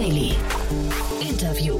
Daily. Interview.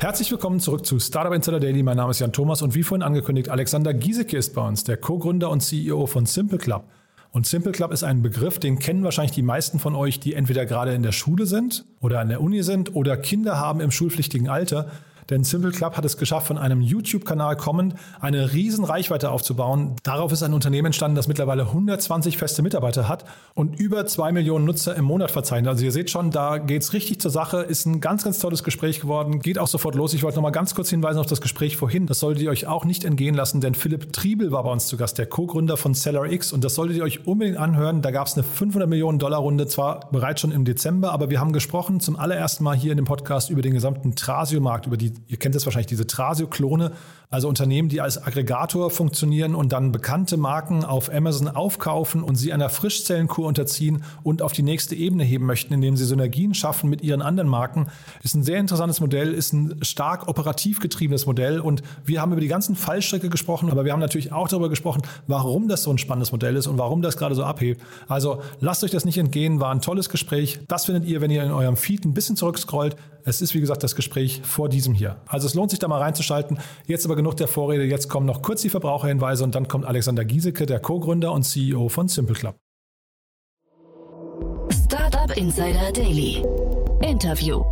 Herzlich willkommen zurück zu Startup Insider Daily. Mein Name ist Jan Thomas und wie vorhin angekündigt, Alexander Giesecke ist bei uns, der Co-Gründer und CEO von Simple Club. Und Simple Club ist ein Begriff, den kennen wahrscheinlich die meisten von euch, die entweder gerade in der Schule sind oder an der Uni sind oder Kinder haben im schulpflichtigen Alter. Denn Simple Club hat es geschafft, von einem YouTube-Kanal kommend eine riesen Reichweite aufzubauen. Darauf ist ein Unternehmen entstanden, das mittlerweile 120 feste Mitarbeiter hat und über zwei Millionen Nutzer im Monat verzeichnet. Also ihr seht schon, da geht es richtig zur Sache. Ist ein ganz, ganz tolles Gespräch geworden. Geht auch sofort los. Ich wollte noch mal ganz kurz hinweisen auf das Gespräch vorhin. Das solltet ihr euch auch nicht entgehen lassen, denn Philipp Triebel war bei uns zu Gast, der Co-Gründer von SellerX. Und das solltet ihr euch unbedingt anhören. Da gab es eine 500 Millionen Dollar Runde, zwar bereits schon im Dezember, aber wir haben gesprochen zum allerersten Mal hier in dem Podcast über den gesamten Trasio-Markt, über die ihr kennt es wahrscheinlich, diese Trasio-Klone, also Unternehmen, die als Aggregator funktionieren und dann bekannte Marken auf Amazon aufkaufen und sie einer Frischzellenkur unterziehen und auf die nächste Ebene heben möchten, indem sie Synergien schaffen mit ihren anderen Marken, ist ein sehr interessantes Modell, ist ein stark operativ getriebenes Modell und wir haben über die ganzen Fallstricke gesprochen, aber wir haben natürlich auch darüber gesprochen, warum das so ein spannendes Modell ist und warum das gerade so abhebt. Also lasst euch das nicht entgehen, war ein tolles Gespräch. Das findet ihr, wenn ihr in eurem Feed ein bisschen zurückscrollt. Es ist, wie gesagt, das Gespräch vor diesem hier. Also es lohnt sich da mal reinzuschalten. Jetzt aber genug der Vorrede. Jetzt kommen noch kurz die Verbraucherhinweise und dann kommt Alexander Giesecke, der Co-Gründer und CEO von Simple Club. Startup Insider Daily. Interview.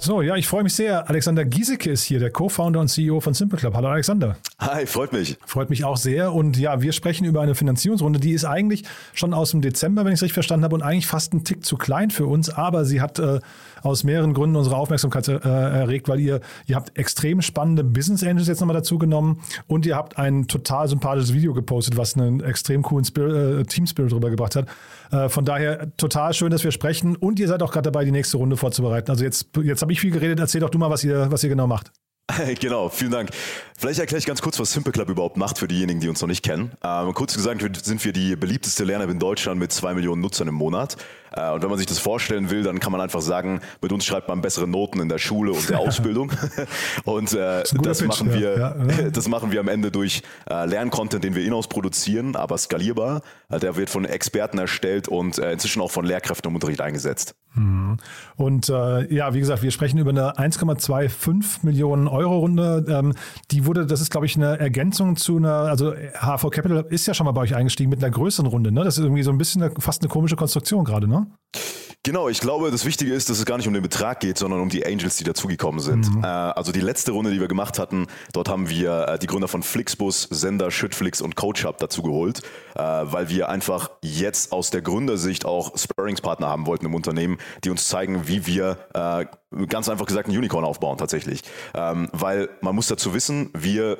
So, ja, ich freue mich sehr. Alexander Giesecke ist hier, der Co-Founder und CEO von Simple Club. Hallo Alexander. Hi, freut mich. Freut mich auch sehr. Und ja, wir sprechen über eine Finanzierungsrunde, die ist eigentlich schon aus dem Dezember, wenn ich es richtig verstanden habe, und eigentlich fast ein Tick zu klein für uns. Aber sie hat äh, aus mehreren Gründen unsere Aufmerksamkeit äh, erregt, weil ihr, ihr habt extrem spannende Business Angels jetzt nochmal dazu genommen und ihr habt ein total sympathisches Video gepostet, was einen extrem coolen Spirit, äh, Team Spirit rübergebracht hat. Äh, von daher total schön, dass wir sprechen und ihr seid auch gerade dabei, die nächste Runde vorzubereiten. Also jetzt, jetzt habe ich viel geredet, erzähl doch du mal, was ihr, was ihr genau macht. Genau, vielen Dank. Vielleicht erkläre ich ganz kurz, was Simple Club überhaupt macht für diejenigen, die uns noch nicht kennen. Ähm, kurz gesagt sind wir die beliebteste Lern-App in Deutschland mit zwei Millionen Nutzern im Monat. Äh, und wenn man sich das vorstellen will, dann kann man einfach sagen, mit uns schreibt man bessere Noten in der Schule und der Ausbildung. und äh, das, das machen wir, ja, ja. das machen wir am Ende durch äh, Lerncontent, den wir in-house produzieren, aber skalierbar. Äh, der wird von Experten erstellt und äh, inzwischen auch von Lehrkräften im Unterricht eingesetzt. Mhm. Und äh, ja, wie gesagt, wir sprechen über eine 1,25 Millionen Euro Runde. Ähm, die wurde, das ist glaube ich eine Ergänzung zu einer, also HV Capital ist ja schon mal bei euch eingestiegen mit einer größeren Runde. Ne? Das ist irgendwie so ein bisschen eine, fast eine komische Konstruktion gerade, ne? Genau, ich glaube, das Wichtige ist, dass es gar nicht um den Betrag geht, sondern um die Angels, die dazugekommen sind. Mhm. Äh, also die letzte Runde, die wir gemacht hatten, dort haben wir äh, die Gründer von Flixbus, Sender, Schüttflix und CoachUp dazu geholt, äh, weil wir einfach jetzt aus der Gründersicht auch Sparringspartner haben wollten im Unternehmen, die uns zeigen, wie wir äh, ganz einfach gesagt ein Unicorn aufbauen tatsächlich. Ähm, weil man muss dazu wissen, wir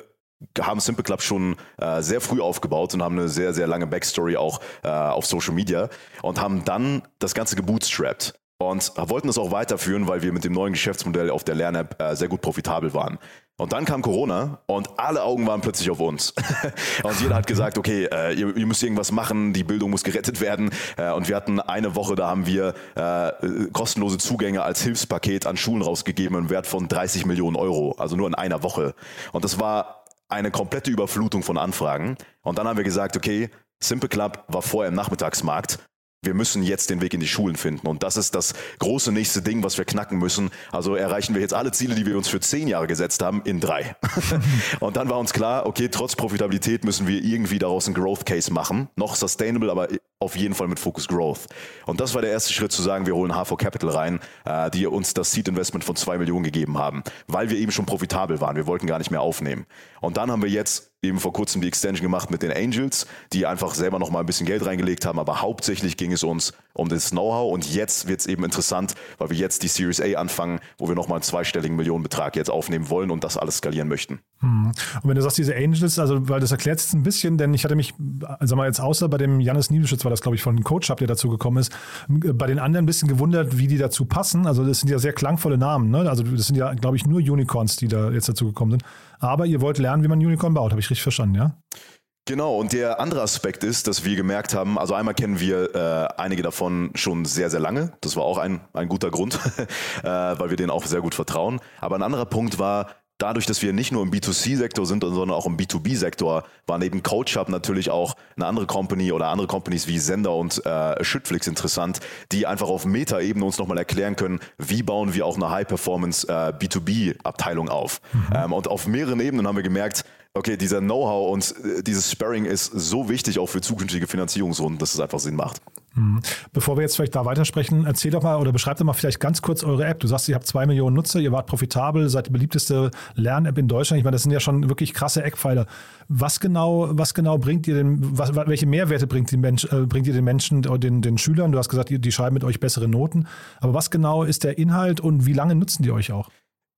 haben Simple Club schon äh, sehr früh aufgebaut und haben eine sehr, sehr lange Backstory auch äh, auf Social Media und haben dann das Ganze gebootstrapped und wollten das auch weiterführen, weil wir mit dem neuen Geschäftsmodell auf der Lern-App äh, sehr gut profitabel waren. Und dann kam Corona und alle Augen waren plötzlich auf uns. und jeder hat gesagt, okay, äh, ihr, ihr, müsst irgendwas machen, die Bildung muss gerettet werden. Äh, und wir hatten eine Woche, da haben wir äh, kostenlose Zugänge als Hilfspaket an Schulen rausgegeben im Wert von 30 Millionen Euro, also nur in einer Woche. Und das war eine komplette Überflutung von Anfragen. Und dann haben wir gesagt, okay, Simple Club war vorher im Nachmittagsmarkt. Wir müssen jetzt den Weg in die Schulen finden. Und das ist das große nächste Ding, was wir knacken müssen. Also erreichen wir jetzt alle Ziele, die wir uns für zehn Jahre gesetzt haben, in drei. und dann war uns klar, okay, trotz Profitabilität müssen wir irgendwie daraus einen Growth Case machen. Noch sustainable, aber auf jeden Fall mit Focus Growth. Und das war der erste Schritt zu sagen, wir holen HV Capital rein, äh, die uns das Seed Investment von zwei Millionen gegeben haben, weil wir eben schon profitabel waren. Wir wollten gar nicht mehr aufnehmen. Und dann haben wir jetzt eben vor kurzem die Extension gemacht mit den Angels, die einfach selber noch mal ein bisschen Geld reingelegt haben, aber hauptsächlich ging es uns um das Know-how und jetzt wird es eben interessant, weil wir jetzt die Series A anfangen, wo wir noch mal einen zweistelligen Millionenbetrag jetzt aufnehmen wollen und das alles skalieren möchten. Hm. Und wenn du sagst, diese Angels, also weil das erklärt es ein bisschen, denn ich hatte mich, sag mal jetzt außer bei dem Janis Niedeschütz war das glaube ich von dem Coach, der dazu gekommen ist, bei den anderen ein bisschen gewundert, wie die dazu passen. Also das sind ja sehr klangvolle Namen, ne? Also das sind ja glaube ich nur Unicorns, die da jetzt dazu gekommen sind. Aber ihr wollt lernen, wie man Unicorn baut, habe ich richtig verstanden, ja? Genau, und der andere Aspekt ist, dass wir gemerkt haben, also einmal kennen wir äh, einige davon schon sehr, sehr lange. Das war auch ein, ein guter Grund, äh, weil wir denen auch sehr gut vertrauen. Aber ein anderer Punkt war, dadurch, dass wir nicht nur im B2C-Sektor sind, sondern auch im B2B-Sektor, war neben CoachUp natürlich auch eine andere Company oder andere Companies wie Sender und äh, Schüttflix interessant, die einfach auf Meta-Ebene uns nochmal erklären können, wie bauen wir auch eine High-Performance äh, B2B-Abteilung auf. Mhm. Ähm, und auf mehreren Ebenen haben wir gemerkt, okay, dieser Know-how und äh, dieses Sparring ist so wichtig auch für zukünftige Finanzierungsrunden, dass es einfach Sinn macht. Mhm. Bevor wir jetzt vielleicht da weitersprechen, erzähl doch mal oder beschreib doch mal vielleicht ganz kurz eure App. Du sagst, ihr habt zwei Millionen Nutzer, ihr wart profitabel, seid die beliebteste Lern-App in Deutschland. Ich meine, das sind ja schon wirklich krasse Eckpfeiler. Was genau, was genau bringt ihr denn, was, welche Mehrwerte bringt, Mensch, äh, bringt ihr den Menschen, den, den Schülern? Du hast gesagt, die schreiben mit euch bessere Noten. Aber was genau ist der Inhalt und wie lange nutzen die euch auch?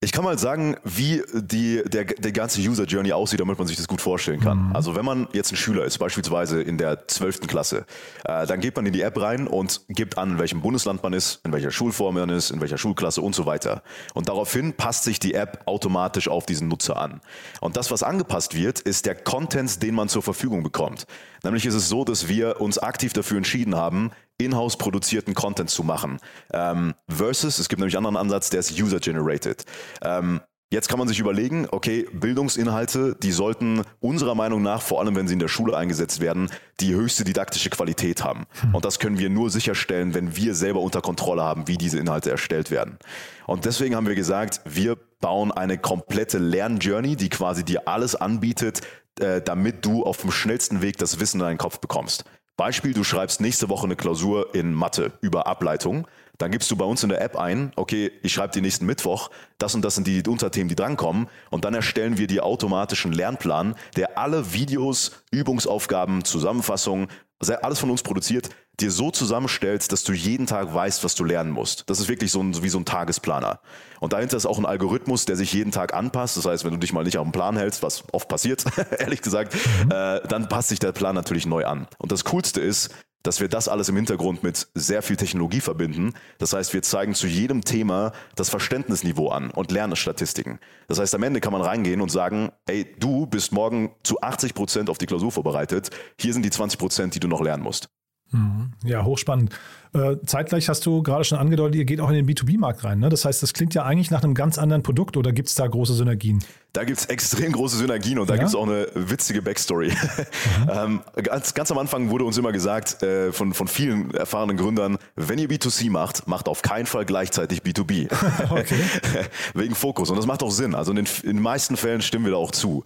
Ich kann mal sagen, wie die, der, der ganze User Journey aussieht, damit man sich das gut vorstellen kann. Mhm. Also wenn man jetzt ein Schüler ist, beispielsweise in der 12. Klasse, äh, dann geht man in die App rein und gibt an, in welchem Bundesland man ist, in welcher Schulform man ist, in welcher Schulklasse und so weiter. Und daraufhin passt sich die App automatisch auf diesen Nutzer an. Und das, was angepasst wird, ist der Content, den man zur Verfügung bekommt. Nämlich ist es so, dass wir uns aktiv dafür entschieden haben, in-house produzierten Content zu machen. Ähm, versus, es gibt nämlich einen anderen Ansatz, der ist user-generated. Ähm, Jetzt kann man sich überlegen, okay, Bildungsinhalte, die sollten unserer Meinung nach, vor allem wenn sie in der Schule eingesetzt werden, die höchste didaktische Qualität haben. Hm. Und das können wir nur sicherstellen, wenn wir selber unter Kontrolle haben, wie diese Inhalte erstellt werden. Und deswegen haben wir gesagt, wir bauen eine komplette Lernjourney, die quasi dir alles anbietet, äh, damit du auf dem schnellsten Weg das Wissen in deinen Kopf bekommst. Beispiel, du schreibst nächste Woche eine Klausur in Mathe über Ableitung. Dann gibst du bei uns in der App ein, okay, ich schreibe die nächsten Mittwoch, das und das sind die Unterthemen, die drankommen. Und dann erstellen wir dir automatischen Lernplan, der alle Videos, Übungsaufgaben, Zusammenfassungen, alles von uns produziert, dir so zusammenstellst, dass du jeden Tag weißt, was du lernen musst. Das ist wirklich so ein, wie so ein Tagesplaner. Und dahinter ist auch ein Algorithmus, der sich jeden Tag anpasst. Das heißt, wenn du dich mal nicht auf den Plan hältst, was oft passiert, ehrlich gesagt, mhm. äh, dann passt sich der Plan natürlich neu an. Und das Coolste ist, dass wir das alles im Hintergrund mit sehr viel Technologie verbinden. Das heißt, wir zeigen zu jedem Thema das Verständnisniveau an und Lernstatistiken. Das heißt, am Ende kann man reingehen und sagen, ey, du bist morgen zu 80 Prozent auf die Klausur vorbereitet. Hier sind die 20 Prozent, die du noch lernen musst. Mhm. Ja, hochspannend. Äh, zeitgleich hast du gerade schon angedeutet, ihr geht auch in den B2B-Markt rein. Ne? Das heißt, das klingt ja eigentlich nach einem ganz anderen Produkt oder gibt es da große Synergien? Da gibt es extrem große Synergien und da ja? gibt es auch eine witzige Backstory. ähm, ganz, ganz am Anfang wurde uns immer gesagt äh, von, von vielen erfahrenen Gründern, wenn ihr B2C macht, macht auf keinen Fall gleichzeitig B2B. Wegen Fokus. Und das macht auch Sinn. Also in den, in den meisten Fällen stimmen wir da auch zu.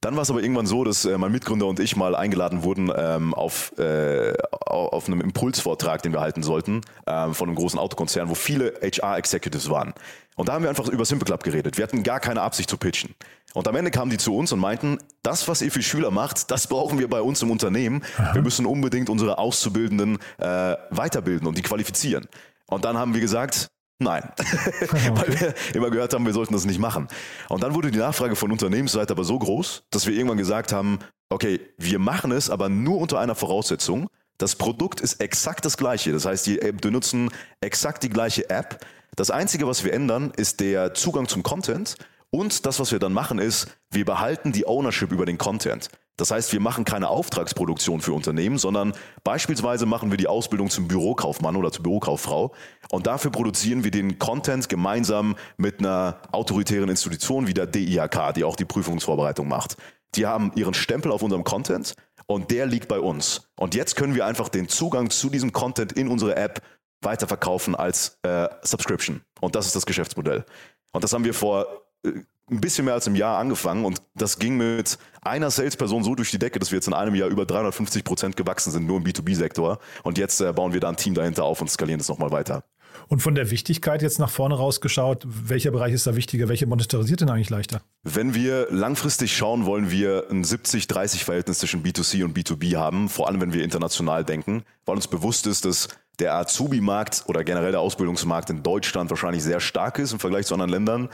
Dann war es aber irgendwann so, dass äh, mein Mitgründer und ich mal eingeladen wurden ähm, auf, äh, auf einem Impulsvortrag, den wir halten sollten, äh, von einem großen Autokonzern, wo viele HR-Executives waren. Und da haben wir einfach über Simple Club geredet. Wir hatten gar keine Absicht zu pitchen. Und am Ende kamen die zu uns und meinten, das, was ihr für Schüler macht, das brauchen wir bei uns im Unternehmen. Aha. Wir müssen unbedingt unsere Auszubildenden äh, weiterbilden und die qualifizieren. Und dann haben wir gesagt, Nein, weil wir immer gehört haben, wir sollten das nicht machen. Und dann wurde die Nachfrage von Unternehmensseite aber so groß, dass wir irgendwann gesagt haben, okay, wir machen es, aber nur unter einer Voraussetzung. Das Produkt ist exakt das gleiche. Das heißt, die benutzen exakt die gleiche App. Das Einzige, was wir ändern, ist der Zugang zum Content. Und das, was wir dann machen, ist, wir behalten die Ownership über den Content. Das heißt, wir machen keine Auftragsproduktion für Unternehmen, sondern beispielsweise machen wir die Ausbildung zum Bürokaufmann oder zur Bürokauffrau und dafür produzieren wir den Content gemeinsam mit einer autoritären Institution wie der DIHK, die auch die Prüfungsvorbereitung macht. Die haben ihren Stempel auf unserem Content und der liegt bei uns. Und jetzt können wir einfach den Zugang zu diesem Content in unsere App weiterverkaufen als äh, Subscription. Und das ist das Geschäftsmodell. Und das haben wir vor äh, ein bisschen mehr als im Jahr angefangen und das ging mit einer Salesperson so durch die Decke, dass wir jetzt in einem Jahr über 350 Prozent gewachsen sind, nur im B2B-Sektor. Und jetzt äh, bauen wir da ein Team dahinter auf und skalieren das nochmal weiter. Und von der Wichtigkeit jetzt nach vorne rausgeschaut, welcher Bereich ist da wichtiger? Welche monetarisiert denn eigentlich leichter? Wenn wir langfristig schauen, wollen wir ein 70-30-Verhältnis zwischen B2C und B2B haben, vor allem wenn wir international denken, weil uns bewusst ist, dass der Azubi-Markt oder generell der Ausbildungsmarkt in Deutschland wahrscheinlich sehr stark ist im Vergleich zu anderen Ländern.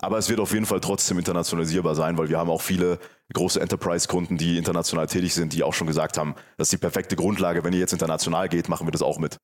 Aber es wird auf jeden Fall trotzdem internationalisierbar sein, weil wir haben auch viele große Enterprise-Kunden, die international tätig sind, die auch schon gesagt haben, das ist die perfekte Grundlage. Wenn ihr jetzt international geht, machen wir das auch mit.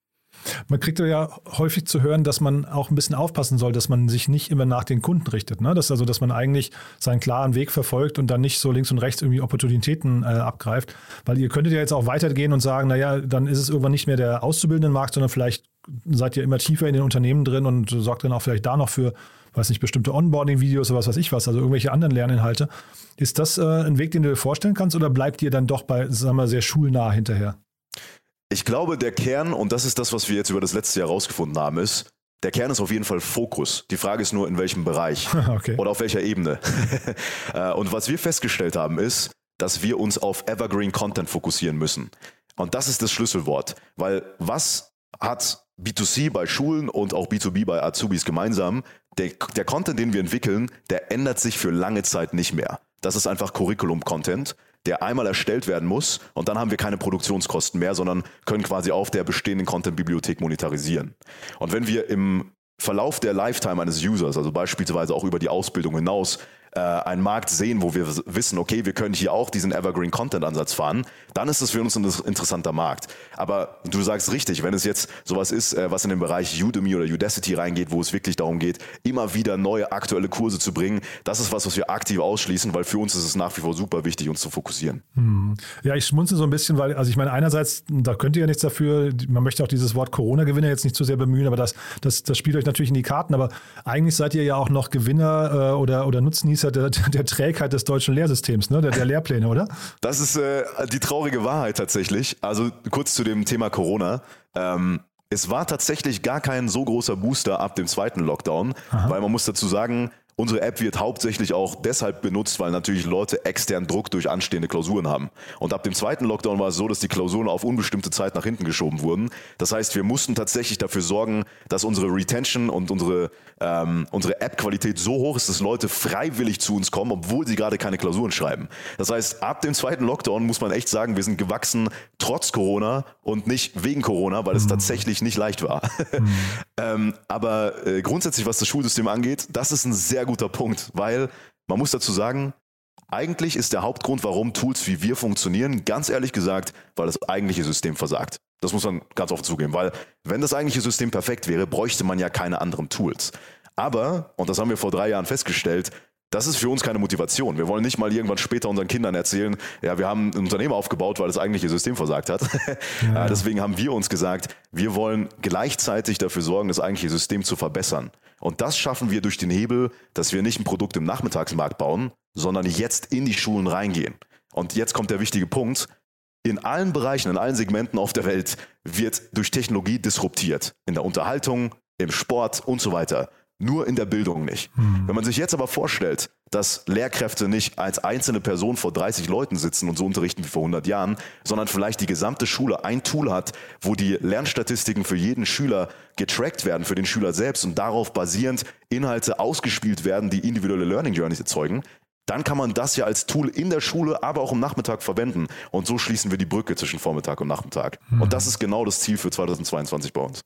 Man kriegt ja häufig zu hören, dass man auch ein bisschen aufpassen soll, dass man sich nicht immer nach den Kunden richtet. Ne? Das also, dass man eigentlich seinen klaren Weg verfolgt und dann nicht so links und rechts irgendwie Opportunitäten äh, abgreift. Weil ihr könntet ja jetzt auch weitergehen und sagen, naja, dann ist es irgendwann nicht mehr der auszubildenden Markt, sondern vielleicht seid ihr immer tiefer in den Unternehmen drin und sorgt dann auch vielleicht da noch für, weiß nicht, bestimmte Onboarding-Videos oder was weiß ich was, also irgendwelche anderen Lerninhalte. Ist das äh, ein Weg, den du dir vorstellen kannst oder bleibt ihr dann doch bei, sagen wir, sehr schulnah hinterher? Ich glaube, der Kern, und das ist das, was wir jetzt über das letzte Jahr herausgefunden haben, ist, der Kern ist auf jeden Fall Fokus. Die Frage ist nur, in welchem Bereich okay. oder auf welcher Ebene. Äh, und was wir festgestellt haben, ist, dass wir uns auf Evergreen Content fokussieren müssen. Und das ist das Schlüsselwort. Weil was hat B2C bei Schulen und auch B2B bei Azubis gemeinsam? Der, der Content, den wir entwickeln, der ändert sich für lange Zeit nicht mehr. Das ist einfach Curriculum-Content, der einmal erstellt werden muss und dann haben wir keine Produktionskosten mehr, sondern können quasi auf der bestehenden Content-Bibliothek monetarisieren. Und wenn wir im Verlauf der Lifetime eines Users, also beispielsweise auch über die Ausbildung hinaus, äh, einen Markt sehen, wo wir wissen, okay, wir können hier auch diesen Evergreen Content Ansatz fahren, dann ist das für uns ein interessanter Markt. Aber du sagst richtig, wenn es jetzt sowas ist, äh, was in den Bereich Udemy oder Udacity reingeht, wo es wirklich darum geht, immer wieder neue aktuelle Kurse zu bringen, das ist was, was wir aktiv ausschließen, weil für uns ist es nach wie vor super wichtig, uns zu fokussieren. Hm. Ja, ich schmunze so ein bisschen, weil, also ich meine, einerseits, da könnt ihr ja nichts dafür, man möchte auch dieses Wort Corona-Gewinner jetzt nicht zu sehr bemühen, aber das, das, das spielt euch natürlich in die Karten, aber eigentlich seid ihr ja auch noch Gewinner äh, oder, oder Nutznießer der, der Trägheit des deutschen Lehrsystems, ne? der, der Lehrpläne, oder? Das ist äh, die traurige Wahrheit tatsächlich. Also kurz zu dem Thema Corona. Ähm, es war tatsächlich gar kein so großer Booster ab dem zweiten Lockdown, Aha. weil man muss dazu sagen, Unsere App wird hauptsächlich auch deshalb benutzt, weil natürlich Leute externen Druck durch anstehende Klausuren haben. Und ab dem zweiten Lockdown war es so, dass die Klausuren auf unbestimmte Zeit nach hinten geschoben wurden. Das heißt, wir mussten tatsächlich dafür sorgen, dass unsere Retention und unsere, ähm, unsere App-Qualität so hoch ist, dass Leute freiwillig zu uns kommen, obwohl sie gerade keine Klausuren schreiben. Das heißt, ab dem zweiten Lockdown muss man echt sagen, wir sind gewachsen trotz Corona und nicht wegen Corona, weil es mhm. tatsächlich nicht leicht war. Mhm. ähm, aber äh, grundsätzlich, was das Schulsystem angeht, das ist ein sehr sehr guter Punkt, weil man muss dazu sagen, eigentlich ist der Hauptgrund, warum Tools wie wir funktionieren, ganz ehrlich gesagt, weil das eigentliche System versagt. Das muss man ganz offen zugeben, weil wenn das eigentliche System perfekt wäre, bräuchte man ja keine anderen Tools. Aber, und das haben wir vor drei Jahren festgestellt, das ist für uns keine Motivation. Wir wollen nicht mal irgendwann später unseren Kindern erzählen, ja, wir haben ein Unternehmen aufgebaut, weil das eigentliche System versagt hat. Ja. Deswegen haben wir uns gesagt, wir wollen gleichzeitig dafür sorgen, das eigentliche System zu verbessern. Und das schaffen wir durch den Hebel, dass wir nicht ein Produkt im Nachmittagsmarkt bauen, sondern jetzt in die Schulen reingehen. Und jetzt kommt der wichtige Punkt. In allen Bereichen, in allen Segmenten auf der Welt wird durch Technologie disruptiert. In der Unterhaltung, im Sport und so weiter nur in der Bildung nicht. Hm. Wenn man sich jetzt aber vorstellt, dass Lehrkräfte nicht als einzelne Person vor 30 Leuten sitzen und so unterrichten wie vor 100 Jahren, sondern vielleicht die gesamte Schule ein Tool hat, wo die Lernstatistiken für jeden Schüler getrackt werden, für den Schüler selbst und darauf basierend Inhalte ausgespielt werden, die individuelle Learning Journeys erzeugen, dann kann man das ja als Tool in der Schule, aber auch am Nachmittag verwenden. Und so schließen wir die Brücke zwischen Vormittag und Nachmittag. Mhm. Und das ist genau das Ziel für 2022 bei uns.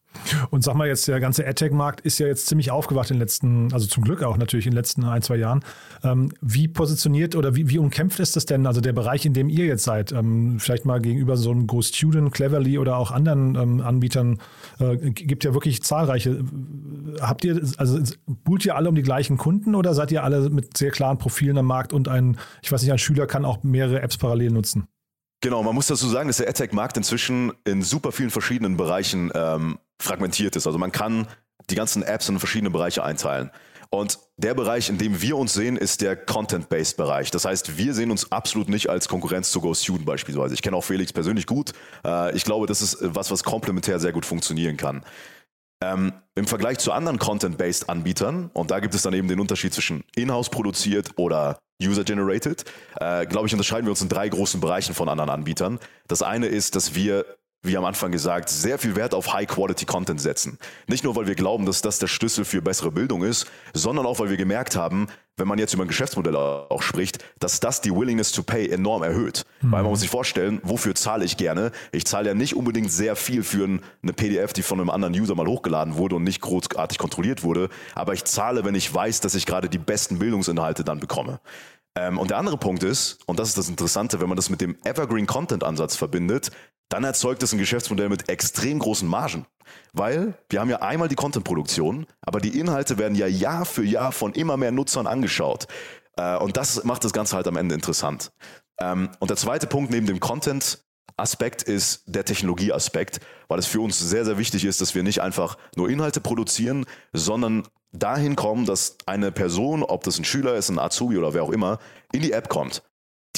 Und sag mal jetzt, der ganze AdTech-Markt ist ja jetzt ziemlich aufgewacht in den letzten, also zum Glück auch natürlich in den letzten ein, zwei Jahren. Ähm, wie positioniert oder wie, wie umkämpft ist das denn, also der Bereich, in dem ihr jetzt seid? Ähm, vielleicht mal gegenüber so einem GoStudent, Cleverly oder auch anderen ähm, Anbietern, äh, gibt ja wirklich zahlreiche. Habt ihr, also buhlt ihr alle um die gleichen Kunden oder seid ihr alle mit sehr klaren Profilen am Markt und ein, ich weiß nicht, ein Schüler kann auch mehrere Apps parallel nutzen. Genau, man muss dazu sagen, dass der AdTech-Markt inzwischen in super vielen verschiedenen Bereichen ähm, fragmentiert ist. Also man kann die ganzen Apps in verschiedene Bereiche einteilen. Und der Bereich, in dem wir uns sehen, ist der Content-Based Bereich. Das heißt, wir sehen uns absolut nicht als Konkurrenz zu GoStudent beispielsweise. Ich kenne auch Felix persönlich gut. Äh, ich glaube, das ist was, was komplementär sehr gut funktionieren kann. Ähm, Im Vergleich zu anderen Content-Based Anbietern, und da gibt es dann eben den Unterschied zwischen in-house produziert oder user-generated, äh, glaube ich, unterscheiden wir uns in drei großen Bereichen von anderen Anbietern. Das eine ist, dass wir wie am Anfang gesagt, sehr viel Wert auf High-Quality-Content setzen. Nicht nur, weil wir glauben, dass das der Schlüssel für bessere Bildung ist, sondern auch, weil wir gemerkt haben, wenn man jetzt über ein Geschäftsmodell auch spricht, dass das die Willingness to pay enorm erhöht. Mhm. Weil man muss sich vorstellen, wofür zahle ich gerne? Ich zahle ja nicht unbedingt sehr viel für eine PDF, die von einem anderen User mal hochgeladen wurde und nicht großartig kontrolliert wurde, aber ich zahle, wenn ich weiß, dass ich gerade die besten Bildungsinhalte dann bekomme. Ähm, und der andere Punkt ist, und das ist das Interessante, wenn man das mit dem Evergreen Content Ansatz verbindet, dann erzeugt es ein Geschäftsmodell mit extrem großen Margen. Weil wir haben ja einmal die Content-Produktion, aber die Inhalte werden ja Jahr für Jahr von immer mehr Nutzern angeschaut. Äh, und das macht das Ganze halt am Ende interessant. Ähm, und der zweite Punkt neben dem Content Aspekt ist der Technologieaspekt, weil es für uns sehr, sehr wichtig ist, dass wir nicht einfach nur Inhalte produzieren, sondern dahin kommen, dass eine Person, ob das ein Schüler ist, ein Azubi oder wer auch immer, in die App kommt.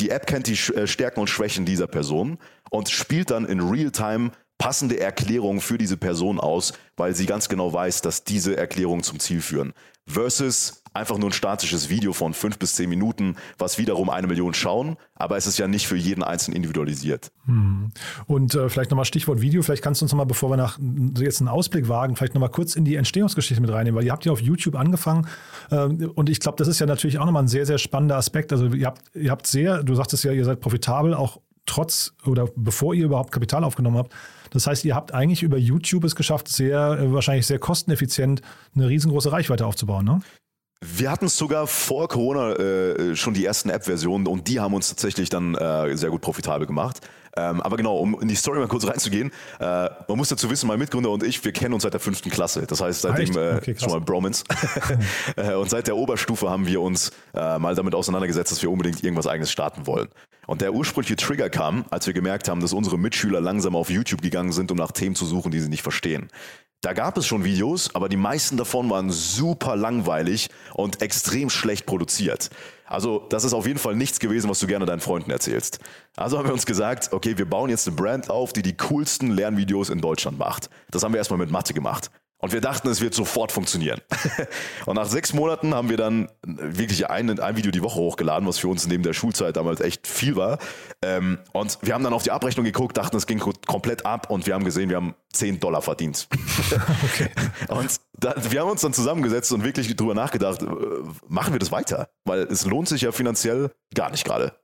Die App kennt die äh, Stärken und Schwächen dieser Person und spielt dann in Realtime passende Erklärungen für diese Person aus, weil sie ganz genau weiß, dass diese Erklärungen zum Ziel führen. Versus einfach nur ein statisches Video von fünf bis zehn Minuten, was wiederum eine Million schauen, aber es ist ja nicht für jeden Einzelnen individualisiert. Hm. Und äh, vielleicht nochmal Stichwort Video, vielleicht kannst du uns nochmal, bevor wir nach jetzt einen Ausblick wagen, vielleicht nochmal kurz in die Entstehungsgeschichte mit reinnehmen, weil ihr habt ja auf YouTube angefangen äh, und ich glaube, das ist ja natürlich auch nochmal ein sehr, sehr spannender Aspekt. Also ihr habt, ihr habt sehr, du sagtest ja, ihr seid profitabel, auch trotz oder bevor ihr überhaupt Kapital aufgenommen habt. Das heißt, ihr habt eigentlich über YouTube es geschafft, sehr, äh, wahrscheinlich sehr kosteneffizient eine riesengroße Reichweite aufzubauen, ne? Wir hatten sogar vor Corona äh, schon die ersten App-Versionen und die haben uns tatsächlich dann äh, sehr gut profitabel gemacht. Ähm, aber genau, um in die Story mal kurz reinzugehen, äh, man muss dazu wissen, mein Mitgründer und ich, wir kennen uns seit der fünften Klasse. Das heißt, seitdem äh, okay, schon mal Bromance. Äh, und seit der Oberstufe haben wir uns äh, mal damit auseinandergesetzt, dass wir unbedingt irgendwas eigenes starten wollen. Und der ursprüngliche Trigger kam, als wir gemerkt haben, dass unsere Mitschüler langsam auf YouTube gegangen sind, um nach Themen zu suchen, die sie nicht verstehen. Da gab es schon Videos, aber die meisten davon waren super langweilig und extrem schlecht produziert. Also das ist auf jeden Fall nichts gewesen, was du gerne deinen Freunden erzählst. Also haben wir uns gesagt, okay, wir bauen jetzt eine Brand auf, die die coolsten Lernvideos in Deutschland macht. Das haben wir erstmal mit Mathe gemacht. Und wir dachten, es wird sofort funktionieren. und nach sechs Monaten haben wir dann wirklich ein, ein Video die Woche hochgeladen, was für uns neben der Schulzeit damals echt viel war. Ähm, und wir haben dann auf die Abrechnung geguckt, dachten, es ging komplett ab und wir haben gesehen, wir haben 10 Dollar verdient. okay. Und da, wir haben uns dann zusammengesetzt und wirklich drüber nachgedacht, äh, machen wir das weiter? Weil es lohnt sich ja finanziell gar nicht gerade.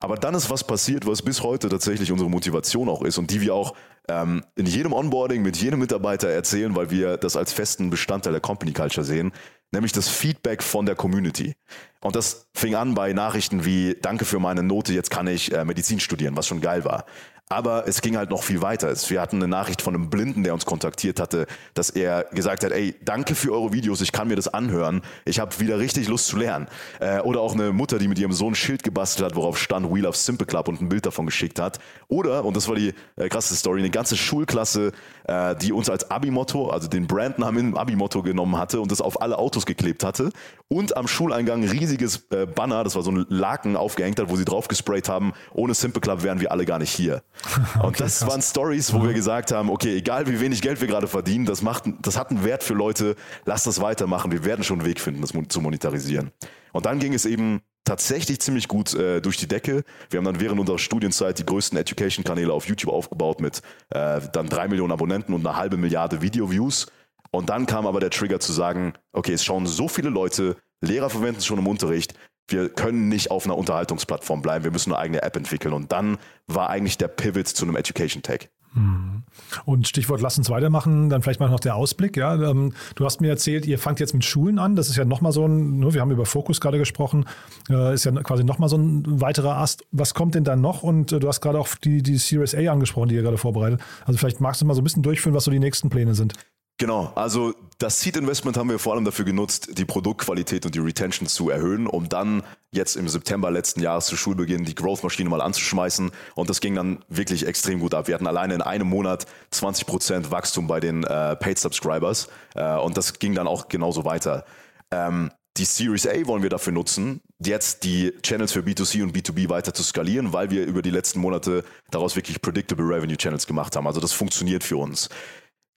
Aber dann ist was passiert, was bis heute tatsächlich unsere Motivation auch ist und die wir auch ähm, in jedem Onboarding mit jedem Mitarbeiter erzählen, weil wir das als festen Bestandteil der Company Culture sehen, nämlich das Feedback von der Community. Und das fing an bei Nachrichten wie, danke für meine Note, jetzt kann ich äh, Medizin studieren, was schon geil war. Aber es ging halt noch viel weiter. Wir hatten eine Nachricht von einem Blinden, der uns kontaktiert hatte, dass er gesagt hat, ey, danke für eure Videos, ich kann mir das anhören. Ich habe wieder richtig Lust zu lernen. Äh, oder auch eine Mutter, die mit ihrem Sohn ein Schild gebastelt hat, worauf stand We Love Simple Club und ein Bild davon geschickt hat. Oder, und das war die äh, krasse Story, eine ganze Schulklasse, äh, die uns als Abi-Motto, also den Brandnamen im Abi-Motto genommen hatte und das auf alle Autos geklebt hatte. Und am Schuleingang ein riesiges äh, Banner, das war so ein Laken aufgehängt hat, wo sie drauf gesprayt haben, ohne Simple Club wären wir alle gar nicht hier. Okay, und das krass. waren Stories, wo mhm. wir gesagt haben, okay, egal wie wenig Geld wir gerade verdienen, das macht, das hat einen Wert für Leute, lass das weitermachen, wir werden schon einen Weg finden, das zu monetarisieren. Und dann ging es eben tatsächlich ziemlich gut äh, durch die Decke. Wir haben dann während unserer Studienzeit die größten Education-Kanäle auf YouTube aufgebaut mit äh, dann drei Millionen Abonnenten und eine halbe Milliarde Video-Views. Und dann kam aber der Trigger zu sagen, okay, es schauen so viele Leute, Lehrer verwenden es schon im Unterricht, wir können nicht auf einer Unterhaltungsplattform bleiben, wir müssen eine eigene App entwickeln. Und dann war eigentlich der Pivot zu einem Education Tech. Hm. Und Stichwort, lass uns weitermachen, dann vielleicht mal noch der Ausblick. Ja, ähm, du hast mir erzählt, ihr fangt jetzt mit Schulen an. Das ist ja nochmal so ein, ne, wir haben über Fokus gerade gesprochen, äh, ist ja quasi nochmal so ein weiterer Ast. Was kommt denn dann noch? Und äh, du hast gerade auch die, die Series A angesprochen, die ihr gerade vorbereitet. Also vielleicht magst du mal so ein bisschen durchführen, was so die nächsten Pläne sind. Genau, also das Seed Investment haben wir vor allem dafür genutzt, die Produktqualität und die Retention zu erhöhen, um dann jetzt im September letzten Jahres zu Schulbeginn die Growth-Maschine mal anzuschmeißen. Und das ging dann wirklich extrem gut ab. Wir hatten alleine in einem Monat 20% Wachstum bei den äh, Paid Subscribers äh, und das ging dann auch genauso weiter. Ähm, die Series A wollen wir dafür nutzen, jetzt die Channels für B2C und B2B weiter zu skalieren, weil wir über die letzten Monate daraus wirklich predictable Revenue Channels gemacht haben. Also das funktioniert für uns.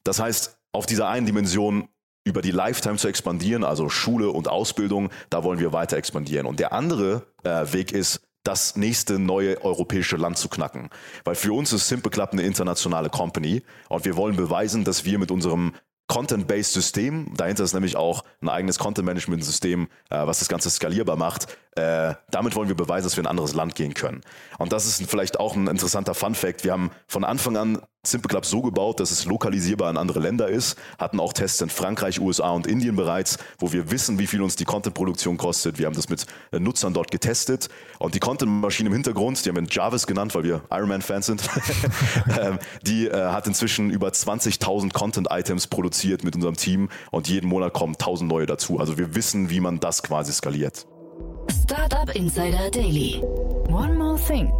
Das heißt, auf dieser einen Dimension über die Lifetime zu expandieren, also Schule und Ausbildung, da wollen wir weiter expandieren. Und der andere äh, Weg ist, das nächste neue europäische Land zu knacken. Weil für uns ist Simple Club eine internationale Company und wir wollen beweisen, dass wir mit unserem Content-Based System, dahinter ist nämlich auch ein eigenes Content-Management-System, äh, was das Ganze skalierbar macht, äh, damit wollen wir beweisen, dass wir in ein anderes Land gehen können. Und das ist vielleicht auch ein interessanter Fun-Fact. Wir haben von Anfang an Simple Club so gebaut, dass es lokalisierbar in andere Länder ist, hatten auch Tests in Frankreich, USA und Indien bereits, wo wir wissen, wie viel uns die Content-Produktion kostet. Wir haben das mit äh, Nutzern dort getestet und die Content-Maschine im Hintergrund, die haben wir Jarvis genannt, weil wir Ironman-Fans sind, ähm, die äh, hat inzwischen über 20.000 Content-Items produziert mit unserem Team und jeden Monat kommen 1.000 neue dazu. Also wir wissen, wie man das quasi skaliert. Startup Insider Daily. One more thing.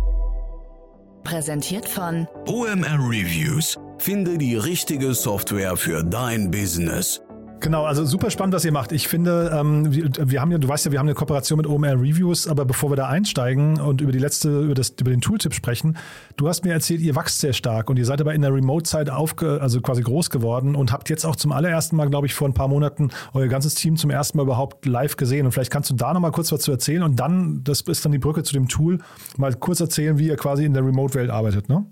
Präsentiert von OMR Reviews. Finde die richtige Software für dein Business. Genau, also super spannend, was ihr macht. Ich finde, ähm, wir, wir, haben ja, du weißt ja, wir haben eine Kooperation mit OMR Reviews, aber bevor wir da einsteigen und über die letzte, über, das, über den Tooltip sprechen, du hast mir erzählt, ihr wachst sehr stark und ihr seid aber in der Remote-Zeit aufge, also quasi groß geworden und habt jetzt auch zum allerersten Mal, glaube ich, vor ein paar Monaten euer ganzes Team zum ersten Mal überhaupt live gesehen. Und vielleicht kannst du da nochmal kurz was zu erzählen und dann, das ist dann die Brücke zu dem Tool, mal kurz erzählen, wie ihr quasi in der Remote-Welt arbeitet, ne?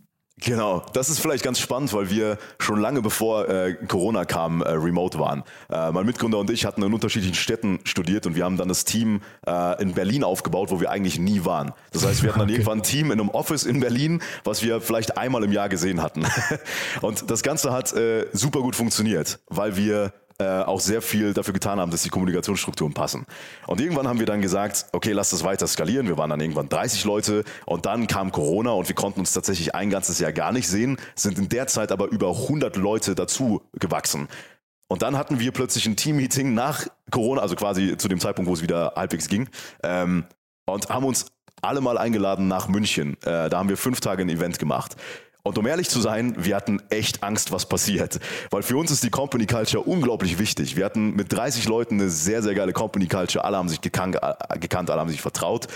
Genau, das ist vielleicht ganz spannend, weil wir schon lange bevor äh, Corona kam, äh, remote waren. Äh, mein Mitgründer und ich hatten in unterschiedlichen Städten studiert und wir haben dann das Team äh, in Berlin aufgebaut, wo wir eigentlich nie waren. Das heißt, wir hatten dann okay. irgendwann ein Team in einem Office in Berlin, was wir vielleicht einmal im Jahr gesehen hatten. und das Ganze hat äh, super gut funktioniert, weil wir äh, auch sehr viel dafür getan haben, dass die Kommunikationsstrukturen passen. Und irgendwann haben wir dann gesagt, okay, lass das weiter skalieren. Wir waren dann irgendwann 30 Leute und dann kam Corona und wir konnten uns tatsächlich ein ganzes Jahr gar nicht sehen, sind in der Zeit aber über 100 Leute dazu gewachsen. Und dann hatten wir plötzlich ein Team-Meeting nach Corona, also quasi zu dem Zeitpunkt, wo es wieder halbwegs ging, ähm, und haben uns alle mal eingeladen nach München. Äh, da haben wir fünf Tage ein Event gemacht. Und um ehrlich zu sein, wir hatten echt Angst, was passiert. Weil für uns ist die Company Culture unglaublich wichtig. Wir hatten mit 30 Leuten eine sehr, sehr geile Company Culture. Alle haben sich gekannt, äh, alle haben sich vertraut.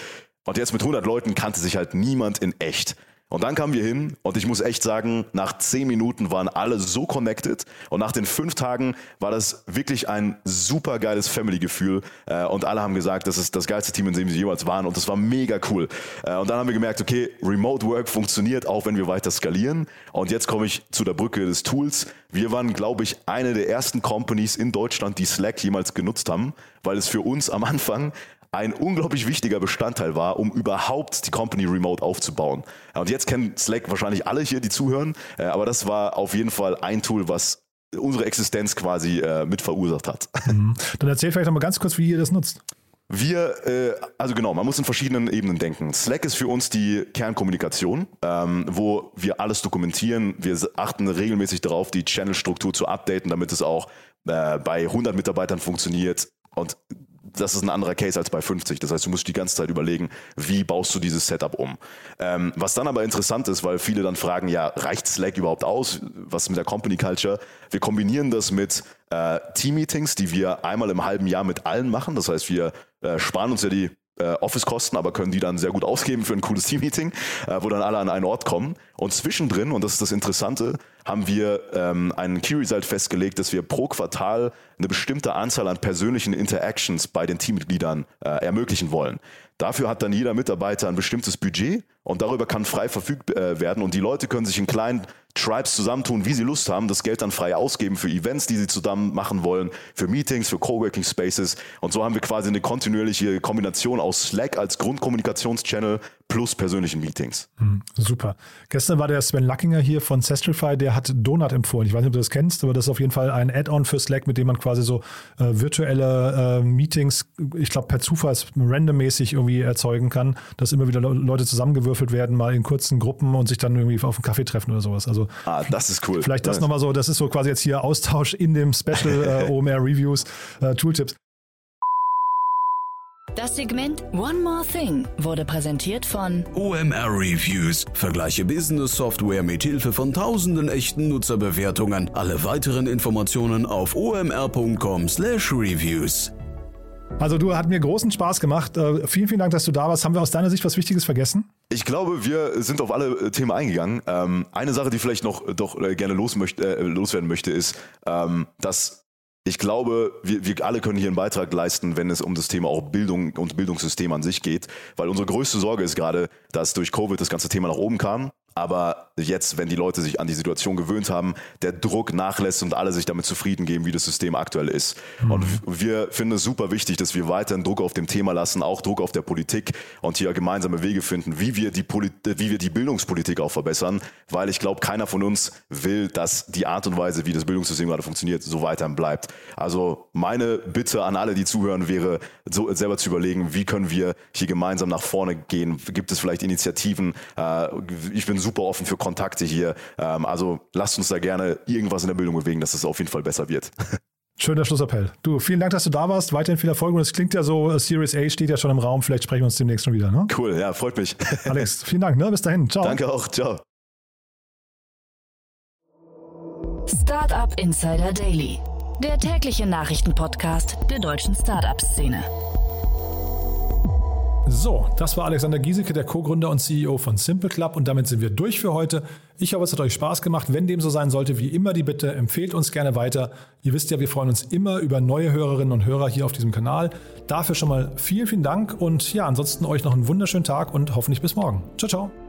Und jetzt mit 100 Leuten kannte sich halt niemand in echt. Und dann kamen wir hin und ich muss echt sagen, nach zehn Minuten waren alle so connected und nach den fünf Tagen war das wirklich ein super geiles Family-Gefühl äh, und alle haben gesagt, das ist das geilste Team, in dem sie jemals waren und das war mega cool. Äh, und dann haben wir gemerkt, okay, Remote Work funktioniert auch, wenn wir weiter skalieren. Und jetzt komme ich zu der Brücke des Tools. Wir waren, glaube ich, eine der ersten Companies in Deutschland, die Slack jemals genutzt haben, weil es für uns am Anfang ein unglaublich wichtiger Bestandteil war, um überhaupt die Company remote aufzubauen. Und jetzt kennen Slack wahrscheinlich alle hier, die zuhören, äh, aber das war auf jeden Fall ein Tool, was unsere Existenz quasi äh, mit verursacht hat. Mhm. Dann erzähl vielleicht noch mal ganz kurz, wie ihr das nutzt. Wir, äh, also genau, man muss in verschiedenen Ebenen denken. Slack ist für uns die Kernkommunikation, ähm, wo wir alles dokumentieren. Wir achten regelmäßig darauf, die Channel-Struktur zu updaten, damit es auch äh, bei 100 Mitarbeitern funktioniert. Und das ist ein anderer Case als bei 50. Das heißt, du musst die ganze Zeit überlegen, wie baust du dieses Setup um. Ähm, was dann aber interessant ist, weil viele dann fragen, ja, reicht Slack überhaupt aus? Was mit der Company Culture? Wir kombinieren das mit äh, Team-Meetings, die wir einmal im halben Jahr mit allen machen. Das heißt, wir äh, sparen uns ja die äh, Office-Kosten, aber können die dann sehr gut ausgeben für ein cooles Team-Meeting, äh, wo dann alle an einen Ort kommen. Und zwischendrin, und das ist das Interessante, haben wir ähm, einen Key Result festgelegt, dass wir pro Quartal eine bestimmte Anzahl an persönlichen Interactions bei den Teammitgliedern äh, ermöglichen wollen. Dafür hat dann jeder Mitarbeiter ein bestimmtes Budget und darüber kann frei verfügt äh, werden und die Leute können sich in kleinen Tribes zusammentun, wie sie Lust haben, das Geld dann frei ausgeben für Events, die sie zusammen machen wollen, für Meetings, für Coworking Spaces. Und so haben wir quasi eine kontinuierliche Kombination aus Slack als Grundkommunikationschannel plus persönlichen Meetings. Hm, super. Gestern war der Sven Luckinger hier von Sestrify, der hat Donut empfohlen. Ich weiß nicht, ob du das kennst, aber das ist auf jeden Fall ein Add-on für Slack, mit dem man quasi so äh, virtuelle äh, Meetings, ich glaube per Zufall randommäßig irgendwie erzeugen kann, dass immer wieder Leute zusammengewürfelt werden, mal in kurzen Gruppen und sich dann irgendwie auf einen Kaffee treffen oder sowas. Also ah, das ist cool. Vielleicht das nochmal so, das ist so quasi jetzt hier Austausch in dem Special äh, OMR Reviews äh, Tooltips. Das Segment One More Thing wurde präsentiert von OMR Reviews. Vergleiche Business Software mit Hilfe von tausenden echten Nutzerbewertungen. Alle weiteren Informationen auf omr.com/reviews. Also du hat mir großen Spaß gemacht. Äh, vielen, vielen Dank, dass du da warst. Haben wir aus deiner Sicht was Wichtiges vergessen? Ich glaube, wir sind auf alle äh, Themen eingegangen. Ähm, eine Sache, die vielleicht noch doch äh, gerne los möchte, loswerden möchte, ist, ähm, dass ich glaube, wir, wir alle können hier einen Beitrag leisten, wenn es um das Thema auch Bildung und Bildungssystem an sich geht. Weil unsere größte Sorge ist gerade, dass durch Covid das ganze Thema nach oben kam aber jetzt, wenn die Leute sich an die Situation gewöhnt haben, der Druck nachlässt und alle sich damit zufrieden geben, wie das System aktuell ist. Mhm. Und wir finden es super wichtig, dass wir weiterhin Druck auf dem Thema lassen, auch Druck auf der Politik und hier gemeinsame Wege finden, wie wir die, Poli wie wir die Bildungspolitik auch verbessern, weil ich glaube, keiner von uns will, dass die Art und Weise, wie das Bildungssystem gerade funktioniert, so weiterhin bleibt. Also meine Bitte an alle, die zuhören, wäre, so selber zu überlegen, wie können wir hier gemeinsam nach vorne gehen? Gibt es vielleicht Initiativen? Äh, ich bin super offen für Kontakte hier. Ähm, also lasst uns da gerne irgendwas in der Bildung bewegen, dass es auf jeden Fall besser wird. Schöner Schlussappell. Du, vielen Dank, dass du da warst. Weiterhin viel Erfolg. Und es klingt ja so, äh, Series A steht ja schon im Raum. Vielleicht sprechen wir uns demnächst schon wieder. Ne? Cool, ja, freut mich. Alex, vielen Dank. Ne? Bis dahin. Ciao. Danke auch. Ciao. Startup Insider Daily, der tägliche Nachrichtenpodcast der deutschen Startup-Szene. So, das war Alexander Giesecke, der Co-Gründer und CEO von Simple Club und damit sind wir durch für heute. Ich hoffe, es hat euch Spaß gemacht. Wenn dem so sein sollte, wie immer die Bitte, empfehlt uns gerne weiter. Ihr wisst ja, wir freuen uns immer über neue Hörerinnen und Hörer hier auf diesem Kanal. Dafür schon mal vielen, vielen Dank und ja, ansonsten euch noch einen wunderschönen Tag und hoffentlich bis morgen. Ciao, ciao.